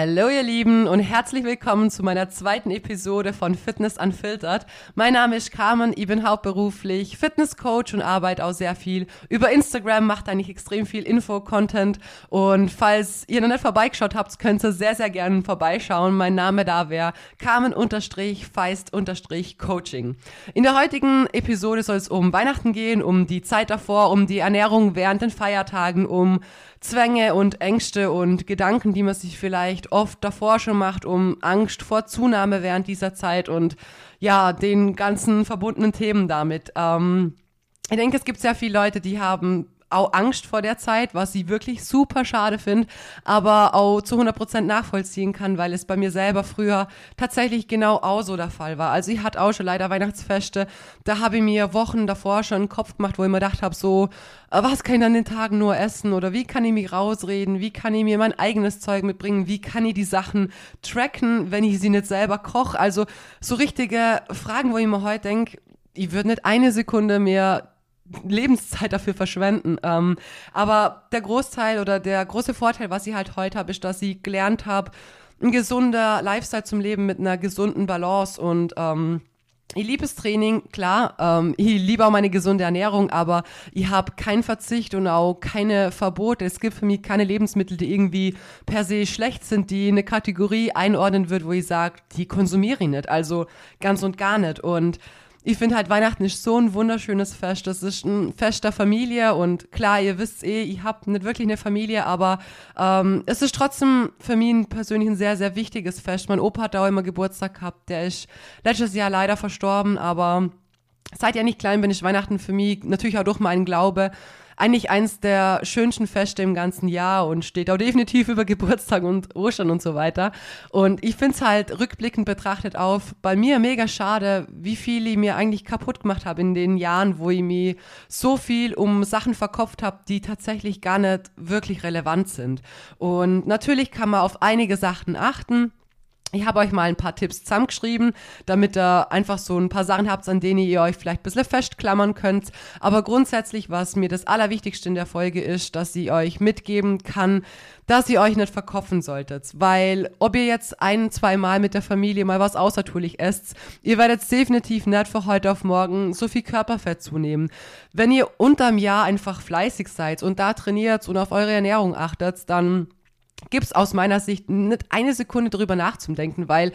Hallo ihr Lieben und herzlich willkommen zu meiner zweiten Episode von Fitness Unfiltered. Mein Name ist Carmen, ich bin hauptberuflich Fitnesscoach und arbeite auch sehr viel über Instagram, macht eigentlich extrem viel Info-Content und falls ihr noch nicht vorbeigeschaut habt, könnt ihr sehr, sehr gerne vorbeischauen. Mein Name da wäre Carmen-Feist-Coaching. In der heutigen Episode soll es um Weihnachten gehen, um die Zeit davor, um die Ernährung während den Feiertagen, um Zwänge und Ängste und Gedanken, die man sich vielleicht oft davor schon macht, um Angst vor Zunahme während dieser Zeit und ja, den ganzen verbundenen Themen damit. Ähm, ich denke, es gibt sehr viele Leute, die haben auch Angst vor der Zeit, was sie wirklich super schade finde, aber auch zu 100% nachvollziehen kann, weil es bei mir selber früher tatsächlich genau auch so der Fall war. Also ich hatte auch schon leider Weihnachtsfeste, da habe ich mir Wochen davor schon einen Kopf gemacht, wo ich mir gedacht habe, so, äh, was kann ich an den Tagen nur essen oder wie kann ich mich rausreden, wie kann ich mir mein eigenes Zeug mitbringen, wie kann ich die Sachen tracken, wenn ich sie nicht selber koche. Also so richtige Fragen, wo ich mir heute denke, ich würde nicht eine Sekunde mehr Lebenszeit dafür verschwenden. Ähm, aber der Großteil oder der große Vorteil, was ich halt heute habe, ist, dass ich gelernt habe, ein gesunder Lifestyle zum Leben mit einer gesunden Balance und ähm, ich liebe das Training, klar. Ähm, ich liebe auch meine gesunde Ernährung, aber ich habe keinen Verzicht und auch keine Verbote. Es gibt für mich keine Lebensmittel, die irgendwie per se schlecht sind, die eine Kategorie einordnen wird, wo ich sage, die konsumiere ich nicht. Also ganz und gar nicht. Und ich finde halt Weihnachten ist so ein wunderschönes Fest. Das ist ein Fest der Familie und klar, ihr wisst eh, ich habe nicht wirklich eine Familie, aber ähm, es ist trotzdem für mich persönlich ein sehr, sehr wichtiges Fest. Mein Opa hat da auch immer Geburtstag gehabt. Der ist letztes Jahr leider verstorben, aber seit ja nicht klein bin, ist Weihnachten für mich natürlich auch durch meinen Glaube eigentlich eins der schönsten Feste im ganzen Jahr und steht auch definitiv über Geburtstag und Ostern und so weiter. Und ich finde es halt rückblickend betrachtet auf bei mir mega schade, wie viel ich mir eigentlich kaputt gemacht habe in den Jahren, wo ich mir so viel um Sachen verkopft habe, die tatsächlich gar nicht wirklich relevant sind. Und natürlich kann man auf einige Sachen achten. Ich habe euch mal ein paar Tipps zusammengeschrieben, damit ihr einfach so ein paar Sachen habt, an denen ihr euch vielleicht ein bisschen festklammern könnt. Aber grundsätzlich, was mir das Allerwichtigste in der Folge ist, dass sie euch mitgeben kann, dass ihr euch nicht verkopfen solltet. Weil ob ihr jetzt ein, zwei Mal mit der Familie mal was außertourlich esst, ihr werdet definitiv nicht von heute auf morgen so viel Körperfett zunehmen. Wenn ihr unterm Jahr einfach fleißig seid und da trainiert und auf eure Ernährung achtet, dann gibt es aus meiner Sicht nicht eine Sekunde drüber nachzudenken, weil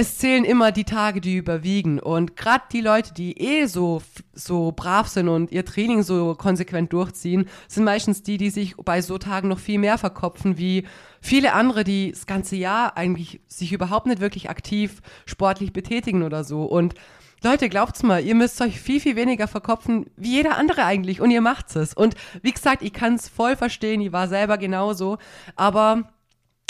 es zählen immer die Tage, die überwiegen. Und gerade die Leute, die eh so, so brav sind und ihr Training so konsequent durchziehen, sind meistens die, die sich bei so Tagen noch viel mehr verkopfen, wie viele andere, die das ganze Jahr eigentlich sich überhaupt nicht wirklich aktiv sportlich betätigen oder so. Und Leute, glaubt's mal, ihr müsst euch viel, viel weniger verkopfen wie jeder andere eigentlich und ihr macht's es. Und wie gesagt, ich kann's voll verstehen, ich war selber genauso, aber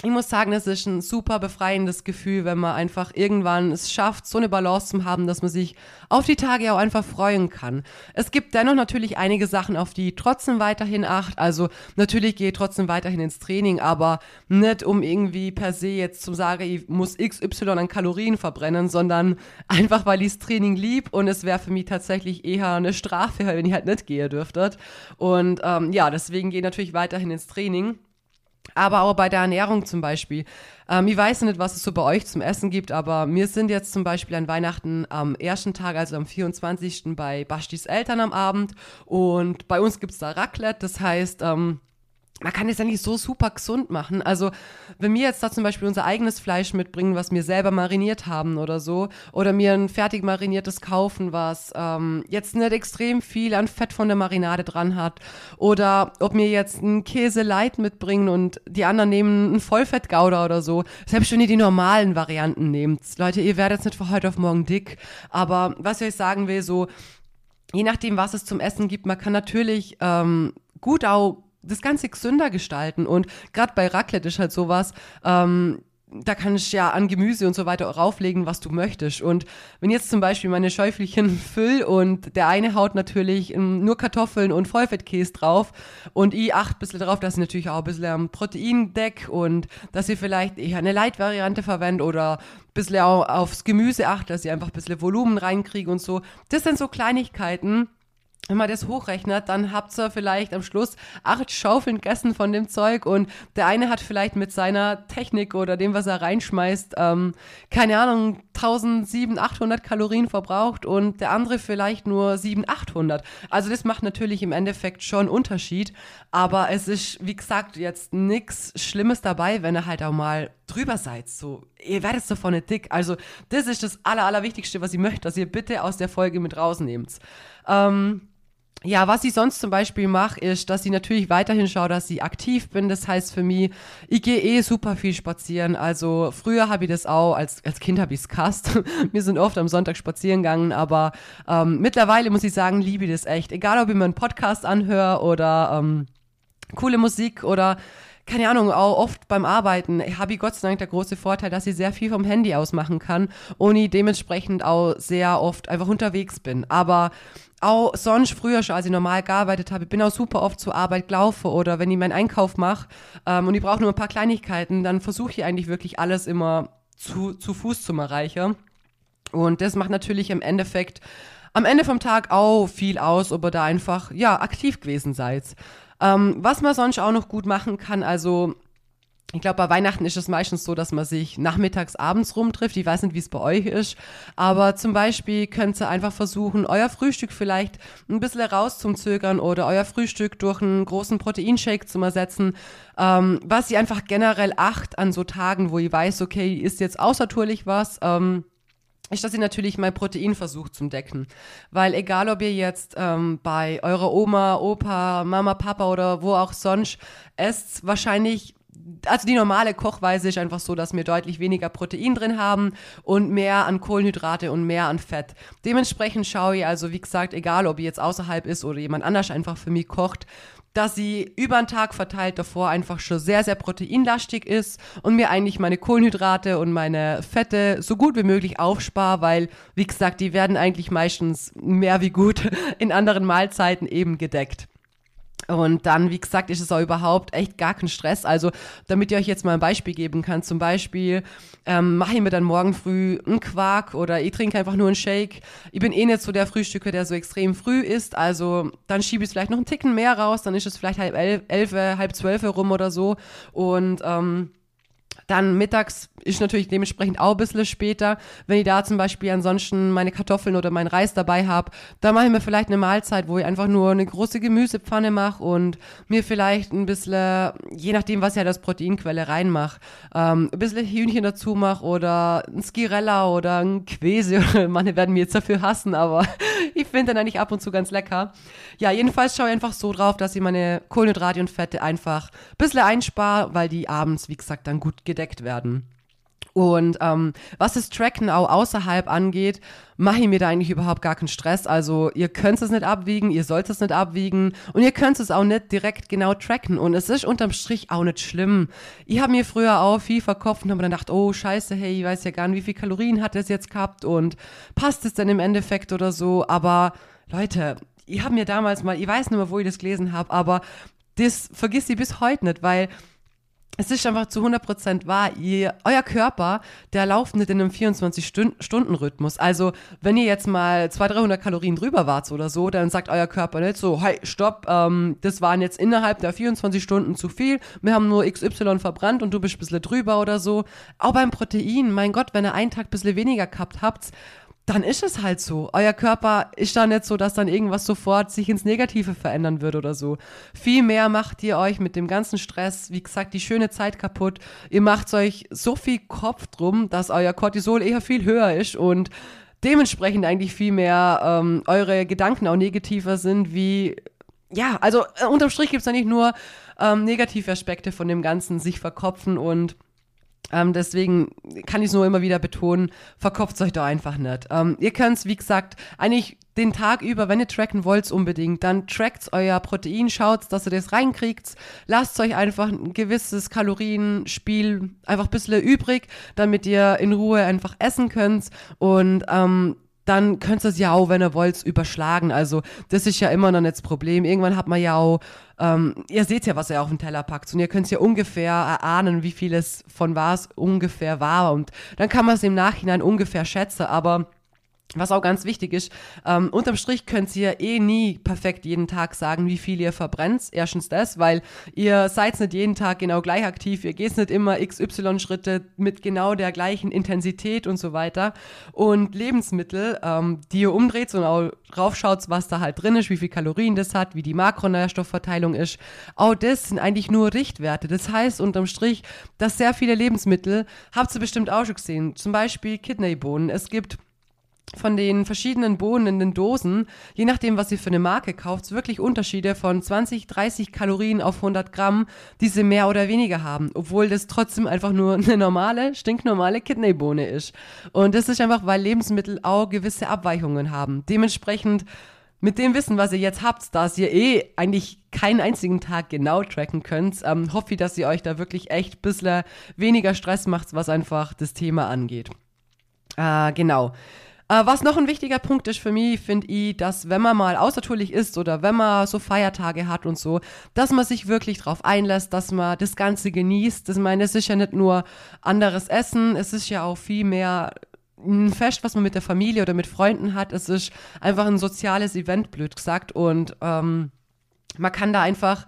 ich muss sagen, es ist ein super befreiendes Gefühl, wenn man einfach irgendwann es schafft, so eine Balance zu haben, dass man sich auf die Tage auch einfach freuen kann. Es gibt dennoch natürlich einige Sachen, auf die trotzdem weiterhin acht. Also natürlich gehe ich trotzdem weiterhin ins Training, aber nicht um irgendwie per se jetzt zu sagen, ich muss XY an Kalorien verbrennen, sondern einfach, weil ich das Training lieb und es wäre für mich tatsächlich eher eine Strafe, wenn ich halt nicht gehe dürftet. Und ähm, ja, deswegen gehe ich natürlich weiterhin ins Training. Aber auch bei der Ernährung zum Beispiel. Ähm, ich weiß nicht, was es so bei euch zum Essen gibt, aber wir sind jetzt zum Beispiel an Weihnachten am ersten Tag, also am 24. bei Bastis Eltern am Abend. Und bei uns gibt es da Raclette. Das heißt, ähm, man kann es nicht so super gesund machen. Also, wenn wir jetzt da zum Beispiel unser eigenes Fleisch mitbringen, was wir selber mariniert haben oder so, oder mir ein fertig mariniertes kaufen, was ähm, jetzt nicht extrem viel an Fett von der Marinade dran hat, oder ob mir jetzt ein Käse Light mitbringen und die anderen nehmen ein Vollfettgouda oder so, selbst wenn ihr die normalen Varianten nehmt. Leute, ihr werdet jetzt nicht von heute auf morgen dick, aber was ich euch sagen will, so, je nachdem, was es zum Essen gibt, man kann natürlich ähm, gut auch das Ganze gesünder gestalten. Und gerade bei Raclette ist halt sowas, ähm, da kann ich ja an Gemüse und so weiter rauflegen, was du möchtest. Und wenn jetzt zum Beispiel meine Schäufelchen füll und der eine haut natürlich ähm, nur Kartoffeln und Vollfettkäse drauf und ich achte ein bisschen drauf, dass ich natürlich auch ein bisschen am Protein deck und dass ich vielleicht eher eine Light-Variante verwende oder ein bisschen auch aufs Gemüse achte, dass ich einfach ein bisschen Volumen reinkriege und so. Das sind so Kleinigkeiten, wenn man das hochrechnet, dann habt ihr vielleicht am Schluss acht Schaufeln gegessen von dem Zeug und der eine hat vielleicht mit seiner Technik oder dem, was er reinschmeißt, ähm, keine Ahnung, 1700, 800 Kalorien verbraucht und der andere vielleicht nur 700, 800. Also das macht natürlich im Endeffekt schon Unterschied, aber es ist, wie gesagt, jetzt nichts Schlimmes dabei, wenn ihr halt auch mal drüber seid. So, ihr werdet so vorne dick. Also das ist das Aller, Allerwichtigste, was ich möchte, dass ihr bitte aus der Folge mit rausnehmt. Ähm, ja, was ich sonst zum Beispiel mache, ist, dass ich natürlich weiterhin schaue, dass ich aktiv bin. Das heißt für mich, ich gehe eh super viel spazieren. Also früher habe ich das auch, als, als Kind habe ich es gehasst. Wir sind oft am Sonntag spazieren gegangen, aber ähm, mittlerweile muss ich sagen, liebe ich das echt. Egal, ob ich mir einen Podcast anhöre oder ähm, coole Musik oder keine Ahnung, auch oft beim Arbeiten habe ich Gott sei Dank der große Vorteil, dass ich sehr viel vom Handy aus machen kann und ich dementsprechend auch sehr oft einfach unterwegs bin. Aber auch sonst früher schon, als ich normal gearbeitet habe, ich bin auch super oft zur Arbeit gelaufen oder wenn ich meinen Einkauf mache ähm, und ich brauche nur ein paar Kleinigkeiten, dann versuche ich eigentlich wirklich alles immer zu, zu Fuß zu erreichen. Und das macht natürlich im Endeffekt am Ende vom Tag auch viel aus, ob ihr da einfach, ja, aktiv gewesen seid. Ähm, was man sonst auch noch gut machen kann, also ich glaube, bei Weihnachten ist es meistens so, dass man sich nachmittags, abends rumtrifft. Ich weiß nicht, wie es bei euch ist. Aber zum Beispiel könnt ihr einfach versuchen, euer Frühstück vielleicht ein bisschen rauszuzögern oder euer Frühstück durch einen großen Proteinshake zu ersetzen. Ähm, was ich einfach generell acht an so Tagen, wo ich weiß, okay, ist jetzt außertourlich was. Ähm, ist, dass ihr natürlich mein Protein versucht zum Decken. Weil egal, ob ihr jetzt ähm, bei eurer Oma, Opa, Mama, Papa oder wo auch sonst esst, wahrscheinlich also die normale Kochweise ist einfach so, dass wir deutlich weniger Protein drin haben und mehr an Kohlenhydrate und mehr an Fett. Dementsprechend schaue ich also, wie gesagt, egal ob ihr jetzt außerhalb ist oder jemand anders einfach für mich kocht, dass sie über den Tag verteilt davor einfach schon sehr, sehr proteinlastig ist und mir eigentlich meine Kohlenhydrate und meine Fette so gut wie möglich aufspare, weil, wie gesagt, die werden eigentlich meistens mehr wie gut in anderen Mahlzeiten eben gedeckt. Und dann, wie gesagt, ist es auch überhaupt echt gar kein Stress. Also, damit ihr euch jetzt mal ein Beispiel geben kann, zum Beispiel ähm, mache ich mir dann morgen früh einen Quark oder ich trinke einfach nur einen Shake. Ich bin eh nicht so der Frühstücker, der so extrem früh ist. Also, dann schiebe ich es vielleicht noch einen Ticken mehr raus. Dann ist es vielleicht halb elf, elf halb zwölf rum oder so. Und ähm, dann mittags ist natürlich dementsprechend auch ein bisschen später. Wenn ich da zum Beispiel ansonsten meine Kartoffeln oder meinen Reis dabei habe, dann mache ich mir vielleicht eine Mahlzeit, wo ich einfach nur eine große Gemüsepfanne mache und mir vielleicht ein bisschen, je nachdem, was ja das Proteinquelle reinmache, ähm, ein bisschen Hühnchen dazu mache oder ein Skirella oder ein Quese. Manche werden mir jetzt dafür hassen, aber ich finde dann eigentlich ab und zu ganz lecker. Ja, jedenfalls schaue ich einfach so drauf, dass ich meine Kohlenhydrate und Fette einfach ein bisschen einspare, weil die abends, wie gesagt, dann gut gedeckt werden. Und ähm, was das Tracken auch außerhalb angeht, mache ich mir da eigentlich überhaupt gar keinen Stress. Also ihr könnt es nicht abwiegen, ihr sollt es nicht abwiegen und ihr könnt es auch nicht direkt genau tracken. Und es ist unterm Strich auch nicht schlimm. Ich habe mir früher auch viel verkauft und habe dann gedacht, oh scheiße, hey, ich weiß ja gar nicht, wie viel Kalorien hat es jetzt gehabt und passt es denn im Endeffekt oder so. Aber Leute, ich habe mir damals mal, ich weiß nicht mehr, wo ich das gelesen habe, aber das vergisst ihr bis heute nicht, weil es ist einfach zu 100% wahr, ihr, euer Körper, der lauft nicht in einem 24-Stunden-Rhythmus. Also, wenn ihr jetzt mal 200, 300 Kalorien drüber wart oder so, dann sagt euer Körper nicht so, hey, stopp, ähm, das waren jetzt innerhalb der 24 Stunden zu viel, wir haben nur XY verbrannt und du bist ein bisschen drüber oder so. Auch beim Protein, mein Gott, wenn ihr einen Tag ein bisschen weniger gehabt habt, dann ist es halt so. Euer Körper ist da nicht so, dass dann irgendwas sofort sich ins Negative verändern wird oder so. Vielmehr macht ihr euch mit dem ganzen Stress, wie gesagt, die schöne Zeit kaputt. Ihr macht euch so viel Kopf drum, dass euer Cortisol eher viel höher ist und dementsprechend eigentlich viel mehr ähm, eure Gedanken auch negativer sind, wie ja, also äh, unterm Strich gibt es eigentlich nur ähm, negative Aspekte von dem Ganzen, sich verkopfen und ähm, deswegen kann ich es nur immer wieder betonen, verkopft euch doch einfach nicht. Ähm, ihr könnt es, wie gesagt, eigentlich den Tag über, wenn ihr tracken wollt, unbedingt, dann trackt euer Protein, schaut, dass ihr das reinkriegt, lasst euch einfach ein gewisses Kalorienspiel einfach ein bisschen übrig, damit ihr in Ruhe einfach essen könnt und ähm, dann könnt ihr es ja auch, wenn ihr wollt, überschlagen. Also das ist ja immer noch nicht das Problem. Irgendwann hat man ja auch, ähm, ihr seht ja, was er auf den Teller packt und ihr könnt ja ungefähr erahnen, wie viel es von was ungefähr war und dann kann man es im Nachhinein ungefähr schätzen, aber Was auch ganz wichtig ist, ähm, unterm Strich könnt ihr eh nie perfekt jeden Tag sagen, wie viel ihr verbrennt. Erstens das, weil ihr seid nicht jeden Tag genau gleich aktiv, ihr geht nicht immer XY-Schritte mit genau der gleichen Intensität und so weiter. Und Lebensmittel, ähm, die ihr umdreht und auch raufschaut, was da halt drin ist, wie viel Kalorien das hat, wie die Makronährstoffverteilung ist, auch das sind eigentlich nur Richtwerte. Das heißt unterm Strich, dass sehr viele Lebensmittel, habt ihr bestimmt auch schon gesehen, zum Beispiel Kidneybohnen. Es gibt von den verschiedenen Bohnen in den Dosen, je nachdem, was ihr für eine Marke kauft, wirklich Unterschiede von 20, 30 Kalorien auf 100 Gramm, die sie mehr oder weniger haben, obwohl das trotzdem einfach nur eine normale, stinknormale Kidneybohne ist. Und das ist einfach, weil Lebensmittel auch gewisse Abweichungen haben. Dementsprechend mit dem Wissen, was ihr jetzt habt, dass ihr eh eigentlich keinen einzigen Tag genau tracken könnt, ähm, hoffe ich, dass ihr euch da wirklich echt ein bisschen weniger Stress macht, was einfach das Thema angeht. Äh, genau. Äh, was noch ein wichtiger Punkt ist für mich, finde ich, dass wenn man mal außertourlich ist oder wenn man so Feiertage hat und so, dass man sich wirklich drauf einlässt, dass man das Ganze genießt. Das meine, es ist ja nicht nur anderes Essen, es ist ja auch viel mehr ein Fest, was man mit der Familie oder mit Freunden hat. Es ist einfach ein soziales Event, blöd gesagt. Und ähm, man kann da einfach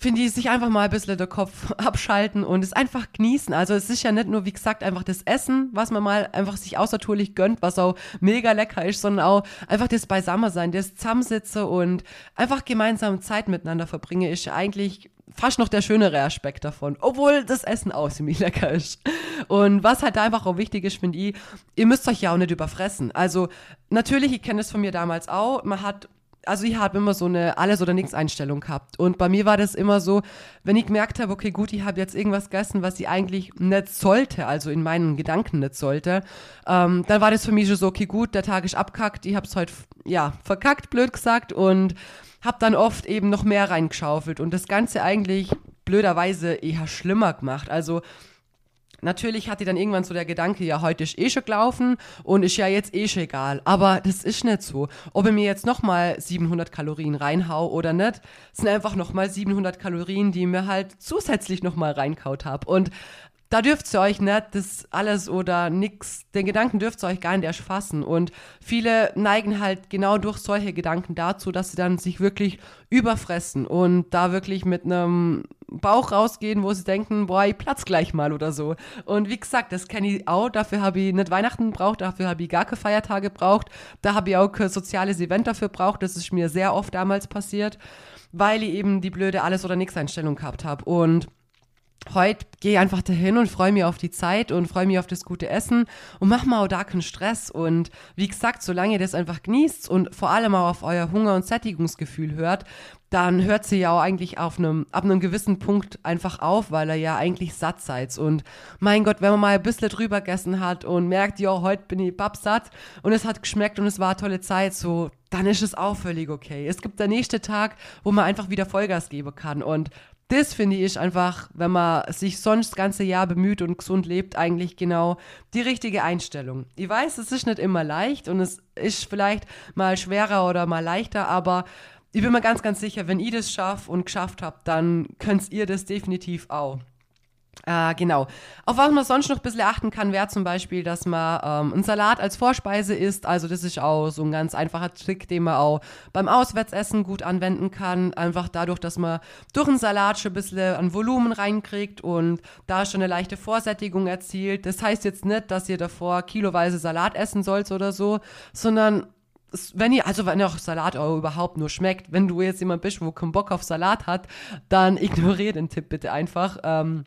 finde ich, sich einfach mal ein bisschen der Kopf abschalten und es einfach genießen. Also es ist ja nicht nur, wie gesagt, einfach das Essen, was man mal einfach sich außertourlich gönnt, was auch mega lecker ist, sondern auch einfach das Beisammensein, das Zusammensitze und einfach gemeinsam Zeit miteinander verbringe, ist eigentlich fast noch der schönere Aspekt davon, obwohl das Essen auch ziemlich lecker ist. Und was halt einfach auch wichtig ist, finde ich, ihr müsst euch ja auch nicht überfressen. Also natürlich, ich kenne es von mir damals auch, man hat also ich habe immer so eine Alles- oder Nichts-Einstellung gehabt. Und bei mir war das immer so, wenn ich gemerkt habe, okay, gut, ich habe jetzt irgendwas gegessen, was ich eigentlich nicht sollte, also in meinen Gedanken nicht sollte, ähm, dann war das für mich schon so, okay, gut, der Tag ist abkackt, ich habe es heute, ja, verkackt, blöd gesagt, und habe dann oft eben noch mehr reingeschaufelt und das Ganze eigentlich blöderweise eher schlimmer gemacht. Also Natürlich hatte dann irgendwann so der Gedanke, ja, heute ist eh schon gelaufen und ist ja jetzt eh schon egal. Aber das ist nicht so. Ob ich mir jetzt nochmal 700 Kalorien reinhau oder nicht, sind einfach nochmal 700 Kalorien, die ich mir halt zusätzlich nochmal reinkaut habe. Und da dürft ihr euch nicht das alles oder nix, den Gedanken dürft ihr euch gar nicht erst fassen. Und viele neigen halt genau durch solche Gedanken dazu, dass sie dann sich wirklich überfressen und da wirklich mit einem Bauch rausgehen, wo sie denken, boah, ich platz gleich mal oder so. Und wie gesagt, das kenne ich auch, dafür habe ich nicht Weihnachten gebraucht, dafür habe ich gar keine Feiertage gebraucht, da habe ich auch kein soziales Event dafür gebraucht, das ist mir sehr oft damals passiert, weil ich eben die blöde Alles- oder Nix-Einstellung gehabt habe. Und heute gehe ich einfach dahin und freue mich auf die Zeit und freue mich auf das gute Essen und mach mal auch da keinen Stress. Und wie gesagt, solange ihr das einfach genießt und vor allem auch auf euer Hunger- und Sättigungsgefühl hört, dann hört sie ja auch eigentlich auf einem, ab einem gewissen Punkt einfach auf, weil er ja eigentlich satt seid. Und mein Gott, wenn man mal ein bisschen drüber gegessen hat und merkt, ja, heute bin ich satt und es hat geschmeckt und es war eine tolle Zeit, so, dann ist es auch völlig okay. Es gibt der nächste Tag, wo man einfach wieder Vollgas geben kann. Und das finde ich einfach, wenn man sich sonst das ganze Jahr bemüht und gesund lebt, eigentlich genau die richtige Einstellung. Ich weiß, es ist nicht immer leicht und es ist vielleicht mal schwerer oder mal leichter, aber ich bin mir ganz, ganz sicher, wenn ihr das schafft und geschafft habt, dann könnt ihr das definitiv auch. Äh, genau. Auf was man sonst noch ein bisschen achten kann, wäre zum Beispiel, dass man ähm, einen Salat als Vorspeise isst. Also das ist auch so ein ganz einfacher Trick, den man auch beim Auswärtsessen gut anwenden kann. Einfach dadurch, dass man durch einen Salat schon ein bisschen an Volumen reinkriegt und da schon eine leichte Vorsättigung erzielt. Das heißt jetzt nicht, dass ihr davor kiloweise Salat essen sollt oder so, sondern wenn ihr, also wenn auch Salat auch überhaupt nur schmeckt, wenn du jetzt jemand bist, wo keinen Bock auf Salat hat, dann ignoriere den Tipp bitte einfach. Ähm,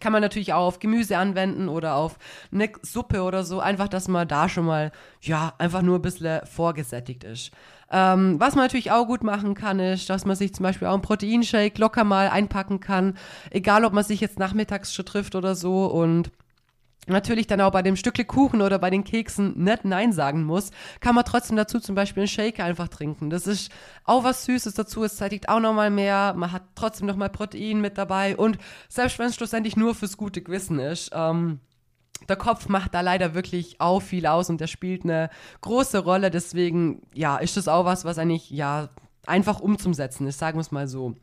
kann man natürlich auch auf Gemüse anwenden oder auf eine Suppe oder so. Einfach, dass man da schon mal, ja, einfach nur ein bisschen vorgesättigt ist. Ähm, was man natürlich auch gut machen kann, ist, dass man sich zum Beispiel auch einen Proteinshake locker mal einpacken kann. Egal, ob man sich jetzt nachmittags schon trifft oder so und natürlich dann auch bei dem Stückle Kuchen oder bei den Keksen nicht Nein sagen muss, kann man trotzdem dazu zum Beispiel einen Shake einfach trinken. Das ist auch was Süßes dazu, es zeitigt auch nochmal mehr, man hat trotzdem nochmal Protein mit dabei und selbst wenn es schlussendlich nur fürs gute Gewissen ist, ähm, der Kopf macht da leider wirklich auch viel aus und der spielt eine große Rolle, deswegen, ja, ist das auch was, was eigentlich, ja, einfach umzusetzen ist, sagen wir es mal so.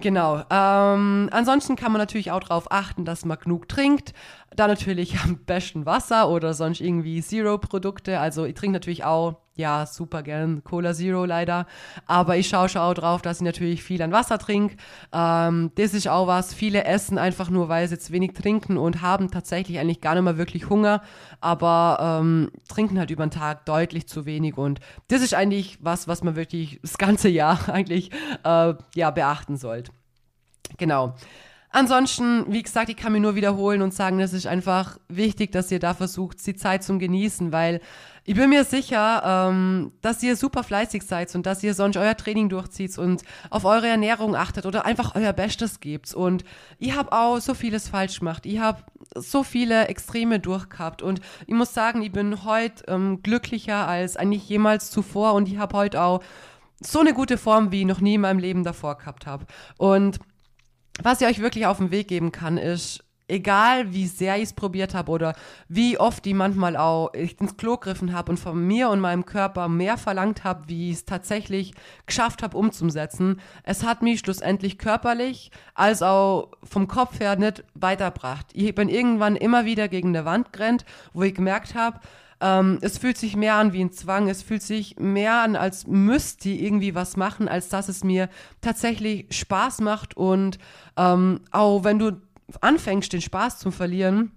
Genau. Ähm, ansonsten kann man natürlich auch darauf achten, dass man genug trinkt. Da natürlich am besten Wasser oder sonst irgendwie Zero-Produkte. Also ich trinke natürlich auch, ja, super gern Cola Zero leider. Aber ich schaue schon auch drauf, dass ich natürlich viel an Wasser trinke. Ähm, das ist auch was. Viele essen einfach nur, weil sie jetzt wenig trinken und haben tatsächlich eigentlich gar nicht mehr wirklich Hunger. Aber ähm, trinken halt über den Tag deutlich zu wenig. Und das ist eigentlich was, was man wirklich das ganze Jahr eigentlich äh, ja, beachten sollte. Genau. Ansonsten, wie gesagt, ich kann mir nur wiederholen und sagen, es ist einfach wichtig, dass ihr da versucht, die Zeit zum Genießen, weil ich bin mir sicher, ähm, dass ihr super fleißig seid und dass ihr sonst euer Training durchzieht und auf eure Ernährung achtet oder einfach euer Bestes gebt. Und ich habe auch so vieles falsch gemacht. Ich habe so viele Extreme durchgehabt und ich muss sagen, ich bin heute ähm, glücklicher als eigentlich jemals zuvor und ich habe heute auch so eine gute Form, wie ich noch nie in meinem Leben davor gehabt habe. Und was ich euch wirklich auf den Weg geben kann, ist, egal wie sehr ich es probiert habe oder wie oft ich manchmal auch ins Klo griffen habe und von mir und meinem Körper mehr verlangt habe, wie ich es tatsächlich geschafft habe umzusetzen, es hat mich schlussendlich körperlich als auch vom Kopf her nicht weitergebracht. Ich bin irgendwann immer wieder gegen eine Wand gerannt, wo ich gemerkt habe, ähm, es fühlt sich mehr an wie ein Zwang, es fühlt sich mehr an, als müsste ich irgendwie was machen, als dass es mir tatsächlich Spaß macht. Und ähm, auch wenn du anfängst, den Spaß zu verlieren,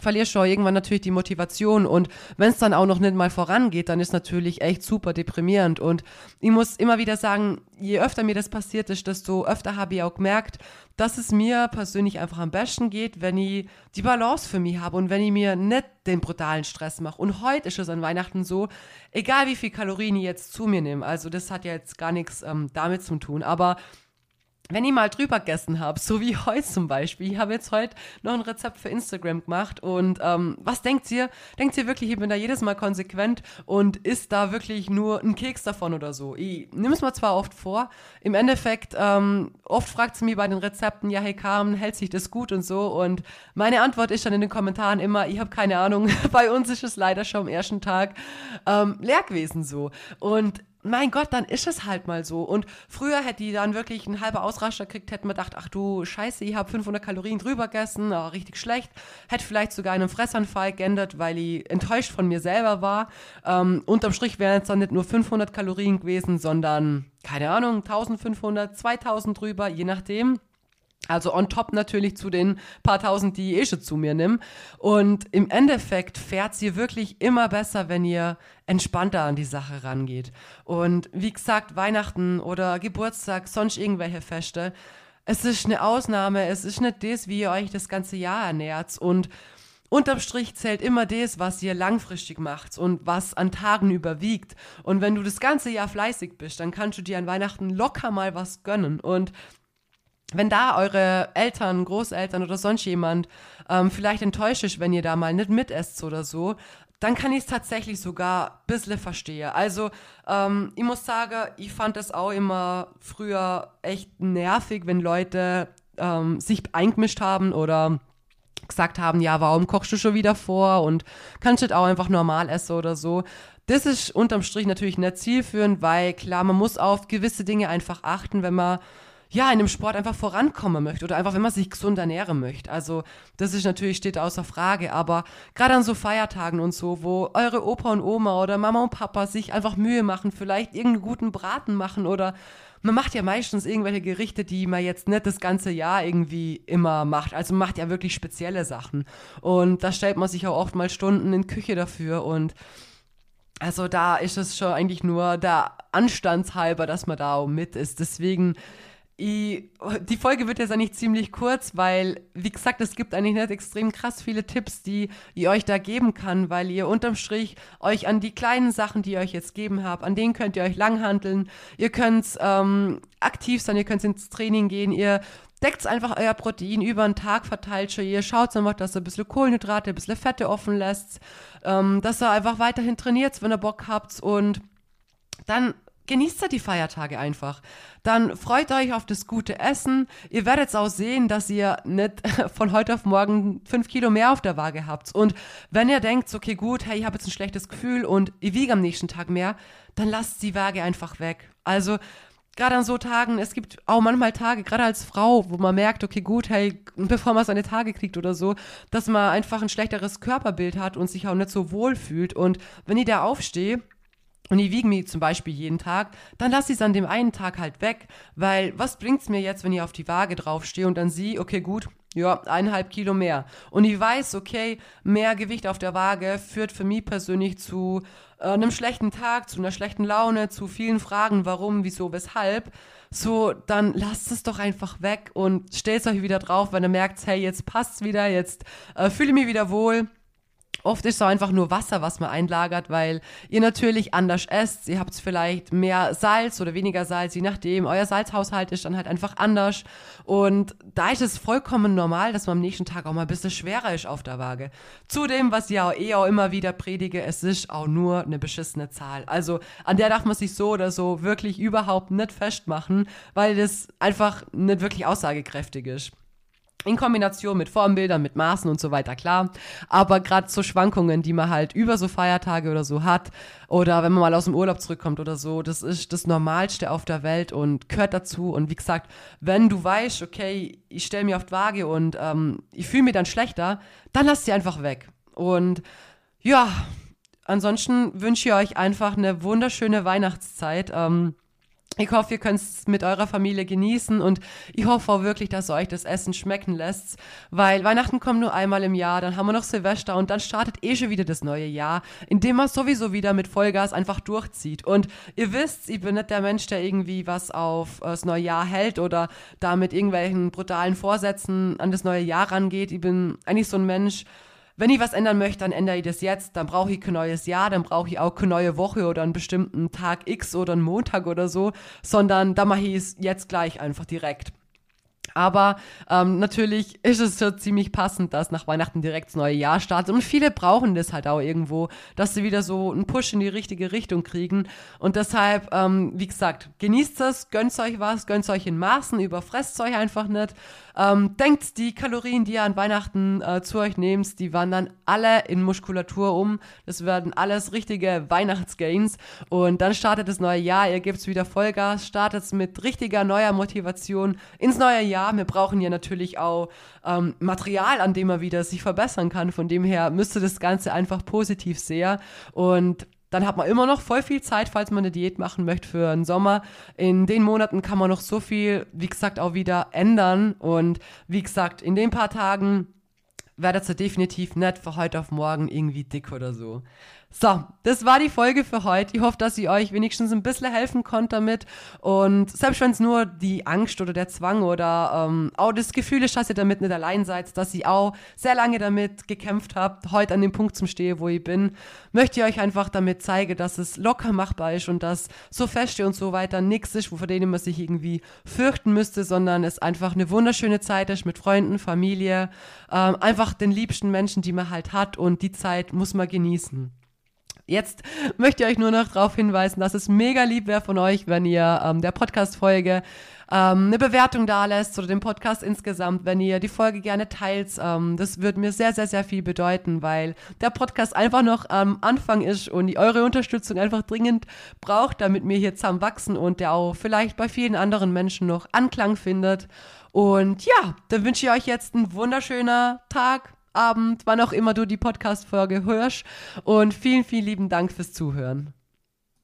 verlierst du irgendwann natürlich die Motivation. Und wenn es dann auch noch nicht mal vorangeht, dann ist natürlich echt super deprimierend. Und ich muss immer wieder sagen, je öfter mir das passiert ist, desto öfter habe ich auch gemerkt, dass es mir persönlich einfach am besten geht, wenn ich die Balance für mich habe und wenn ich mir nicht den brutalen Stress mache. Und heute ist es an Weihnachten so, egal wie viel Kalorien ich jetzt zu mir nehme, also das hat ja jetzt gar nichts ähm, damit zu tun, aber wenn ich mal drüber gegessen habe, so wie heute zum Beispiel, ich habe jetzt heute noch ein Rezept für Instagram gemacht und ähm, was denkt ihr? Denkt ihr wirklich, ich bin da jedes Mal konsequent und isst da wirklich nur ein Keks davon oder so? Ich nehme es mir zwar oft vor, im Endeffekt, ähm, oft fragt sie mich bei den Rezepten, ja hey Carmen, hält sich das gut und so und meine Antwort ist dann in den Kommentaren immer, ich habe keine Ahnung, bei uns ist es leider schon am ersten Tag ähm, leer gewesen so und mein Gott, dann ist es halt mal so. Und früher hätte die dann wirklich einen halben Ausraster gekriegt, hätten wir gedacht, ach du Scheiße, ich habe 500 Kalorien drüber gegessen, oh, richtig schlecht. Hätte vielleicht sogar einen Fressanfall geändert, weil ich enttäuscht von mir selber war. Ähm, unterm Strich wären es dann nicht nur 500 Kalorien gewesen, sondern, keine Ahnung, 1500, 2000 drüber, je nachdem. Also on top natürlich zu den paar tausend, die ich eh schon zu mir nehme. Und im Endeffekt fährt sie wirklich immer besser, wenn ihr entspannter an die Sache rangeht. Und wie gesagt, Weihnachten oder Geburtstag, sonst irgendwelche Feste, es ist eine Ausnahme, es ist nicht das, wie ihr euch das ganze Jahr ernährt. Und unterm Strich zählt immer das, was ihr langfristig macht und was an Tagen überwiegt. Und wenn du das ganze Jahr fleißig bist, dann kannst du dir an Weihnachten locker mal was gönnen. Und wenn da eure Eltern, Großeltern oder sonst jemand ähm, vielleicht enttäuscht ist, wenn ihr da mal nicht mitesst oder so, dann kann ich es tatsächlich sogar ein bisschen verstehen. Also, ähm, ich muss sagen, ich fand es auch immer früher echt nervig, wenn Leute ähm, sich eingemischt haben oder gesagt haben, ja, warum kochst du schon wieder vor und kannst du auch einfach normal essen oder so. Das ist unterm Strich natürlich nicht zielführend, weil klar, man muss auf gewisse Dinge einfach achten, wenn man ja, in dem Sport einfach vorankommen möchte oder einfach, wenn man sich gesund ernähren möchte. Also, das ist natürlich, steht außer Frage, aber gerade an so Feiertagen und so, wo eure Opa und Oma oder Mama und Papa sich einfach Mühe machen, vielleicht irgendeinen guten Braten machen oder man macht ja meistens irgendwelche Gerichte, die man jetzt nicht das ganze Jahr irgendwie immer macht. Also man macht ja wirklich spezielle Sachen. Und da stellt man sich auch oft mal Stunden in Küche dafür und also da ist es schon eigentlich nur der Anstandshalber, dass man da auch mit ist. Deswegen ich, die Folge wird jetzt eigentlich ziemlich kurz, weil, wie gesagt, es gibt eigentlich nicht extrem krass viele Tipps, die ich euch da geben kann, weil ihr unterm Strich euch an die kleinen Sachen, die ich euch jetzt gegeben habe, an denen könnt ihr euch langhandeln. Ihr könnt ähm, aktiv sein, ihr könnt ins Training gehen, ihr deckt einfach euer Protein über den Tag verteilt schon. Ihr schaut einfach, dass ihr ein bisschen Kohlenhydrate, ein bisschen Fette offen lässt, ähm, dass ihr einfach weiterhin trainiert, wenn ihr Bock habt und dann genießt ihr die Feiertage einfach. Dann freut euch auf das gute Essen. Ihr werdet auch sehen, dass ihr nicht von heute auf morgen fünf Kilo mehr auf der Waage habt. Und wenn ihr denkt, okay, gut, hey, ich habe jetzt ein schlechtes Gefühl und ich wiege am nächsten Tag mehr, dann lasst die Waage einfach weg. Also gerade an so Tagen, es gibt auch manchmal Tage, gerade als Frau, wo man merkt, okay, gut, hey, bevor man seine Tage kriegt oder so, dass man einfach ein schlechteres Körperbild hat und sich auch nicht so wohl fühlt. Und wenn ich da aufstehe, und ich wiege mich zum Beispiel jeden Tag, dann lasse ich es an dem einen Tag halt weg, weil was bringt es mir jetzt, wenn ich auf die Waage draufstehe und dann sehe, okay, gut, ja, eineinhalb Kilo mehr. Und ich weiß, okay, mehr Gewicht auf der Waage führt für mich persönlich zu äh, einem schlechten Tag, zu einer schlechten Laune, zu vielen Fragen, warum, wieso, weshalb. So, dann lasst es doch einfach weg und stellt euch wieder drauf, wenn ihr merkt, hey, jetzt passt's wieder, jetzt äh, fühle ich mich wieder wohl Oft ist es auch einfach nur Wasser, was man einlagert, weil ihr natürlich anders esst. Ihr habt vielleicht mehr Salz oder weniger Salz, je nachdem. Euer Salzhaushalt ist dann halt einfach anders. Und da ist es vollkommen normal, dass man am nächsten Tag auch mal ein bisschen schwerer ist auf der Waage. Zudem, was ich auch eh auch immer wieder predige, es ist auch nur eine beschissene Zahl. Also an der darf man sich so oder so wirklich überhaupt nicht festmachen, weil das einfach nicht wirklich aussagekräftig ist. In Kombination mit Formbildern, mit Maßen und so weiter, klar. Aber gerade so Schwankungen, die man halt über so Feiertage oder so hat, oder wenn man mal aus dem Urlaub zurückkommt oder so, das ist das Normalste auf der Welt und gehört dazu. Und wie gesagt, wenn du weißt, okay, ich stelle mich auf die Waage und ähm, ich fühle mich dann schlechter, dann lass sie einfach weg. Und ja, ansonsten wünsche ich euch einfach eine wunderschöne Weihnachtszeit. Ähm, ich hoffe, ihr könnt es mit eurer Familie genießen und ich hoffe auch wirklich, dass euch das Essen schmecken lässt, weil Weihnachten kommt nur einmal im Jahr, dann haben wir noch Silvester und dann startet eh schon wieder das neue Jahr, in dem man sowieso wieder mit Vollgas einfach durchzieht. Und ihr wisst, ich bin nicht der Mensch, der irgendwie was auf das neue Jahr hält oder da mit irgendwelchen brutalen Vorsätzen an das neue Jahr rangeht. Ich bin eigentlich so ein Mensch, wenn ich was ändern möchte, dann ändere ich das jetzt. Dann brauche ich kein neues Jahr, dann brauche ich auch keine neue Woche oder einen bestimmten Tag X oder einen Montag oder so, sondern da mache ich es jetzt gleich einfach direkt. Aber ähm, natürlich ist es so ziemlich passend, dass nach Weihnachten direkt das neue Jahr startet. Und viele brauchen das halt auch irgendwo, dass sie wieder so einen Push in die richtige Richtung kriegen. Und deshalb, ähm, wie gesagt, genießt es, gönnt euch was, gönnt euch in Maßen, überfresst euch einfach nicht. Ähm, denkt, die Kalorien, die ihr an Weihnachten äh, zu euch nehmt, die wandern alle in Muskulatur um. Das werden alles richtige Weihnachtsgains. Und dann startet das neue Jahr, ihr gebt wieder Vollgas, startet mit richtiger neuer Motivation ins neue Jahr. Wir brauchen ja natürlich auch ähm, Material, an dem man wieder sich verbessern kann. Von dem her müsste das Ganze einfach positiv sehen. Und dann hat man immer noch voll viel Zeit, falls man eine Diät machen möchte für den Sommer. In den Monaten kann man noch so viel, wie gesagt, auch wieder ändern. Und wie gesagt, in den paar Tagen werdet ihr definitiv nicht von heute auf morgen irgendwie dick oder so. So, das war die Folge für heute. Ich hoffe, dass ich euch wenigstens ein bisschen helfen konnte damit. Und selbst wenn es nur die Angst oder der Zwang oder ähm, auch das Gefühl ist, dass ihr damit nicht allein seid, dass ich auch sehr lange damit gekämpft habt, heute an dem Punkt zum Stehen, wo ich bin, möchte ich euch einfach damit zeigen, dass es locker machbar ist und dass so feste und so weiter nichts ist, vor denen man sich irgendwie fürchten müsste, sondern es einfach eine wunderschöne Zeit ist mit Freunden, Familie, ähm, einfach den liebsten Menschen, die man halt hat und die Zeit muss man genießen. Jetzt möchte ich euch nur noch darauf hinweisen, dass es mega lieb wäre von euch, wenn ihr ähm, der Podcast-Folge ähm, eine Bewertung da lässt oder den Podcast insgesamt, wenn ihr die Folge gerne teilt. Ähm, das würde mir sehr, sehr, sehr viel bedeuten, weil der Podcast einfach noch am Anfang ist und eure Unterstützung einfach dringend braucht, damit wir hier zusammen wachsen und der auch vielleicht bei vielen anderen Menschen noch Anklang findet. Und ja, dann wünsche ich euch jetzt einen wunderschönen Tag, Abend, wann auch immer du die Podcast-Folge hörst. Und vielen, vielen lieben Dank fürs Zuhören.